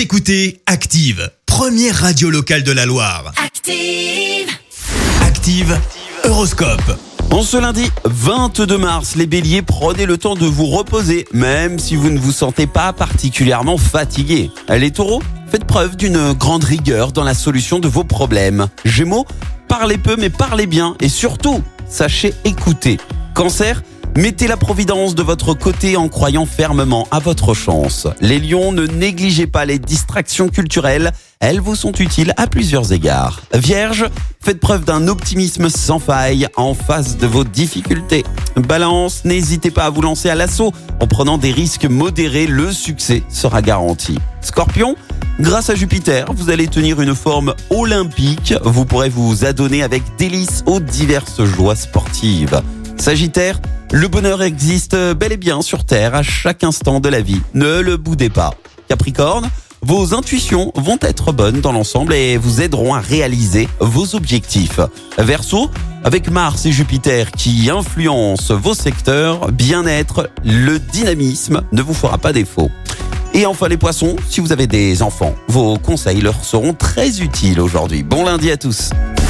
Vous écoutez Active, première radio locale de la Loire. Active. Active, Horoscope. En ce lundi 22 mars, les béliers, prenez le temps de vous reposer, même si vous ne vous sentez pas particulièrement fatigué. Les taureaux, faites preuve d'une grande rigueur dans la solution de vos problèmes. Gémeaux, parlez peu mais parlez bien et surtout, sachez écouter. Cancer, Mettez la providence de votre côté en croyant fermement à votre chance. Les lions, ne négligez pas les distractions culturelles, elles vous sont utiles à plusieurs égards. Vierge, faites preuve d'un optimisme sans faille en face de vos difficultés. Balance, n'hésitez pas à vous lancer à l'assaut. En prenant des risques modérés, le succès sera garanti. Scorpion, Grâce à Jupiter, vous allez tenir une forme olympique. Vous pourrez vous adonner avec délice aux diverses joies sportives. Sagittaire, le bonheur existe bel et bien sur Terre à chaque instant de la vie. Ne le boudez pas. Capricorne, vos intuitions vont être bonnes dans l'ensemble et vous aideront à réaliser vos objectifs. Verseau, avec Mars et Jupiter qui influencent vos secteurs, bien-être, le dynamisme ne vous fera pas défaut. Et enfin les poissons, si vous avez des enfants, vos conseils leur seront très utiles aujourd'hui. Bon lundi à tous.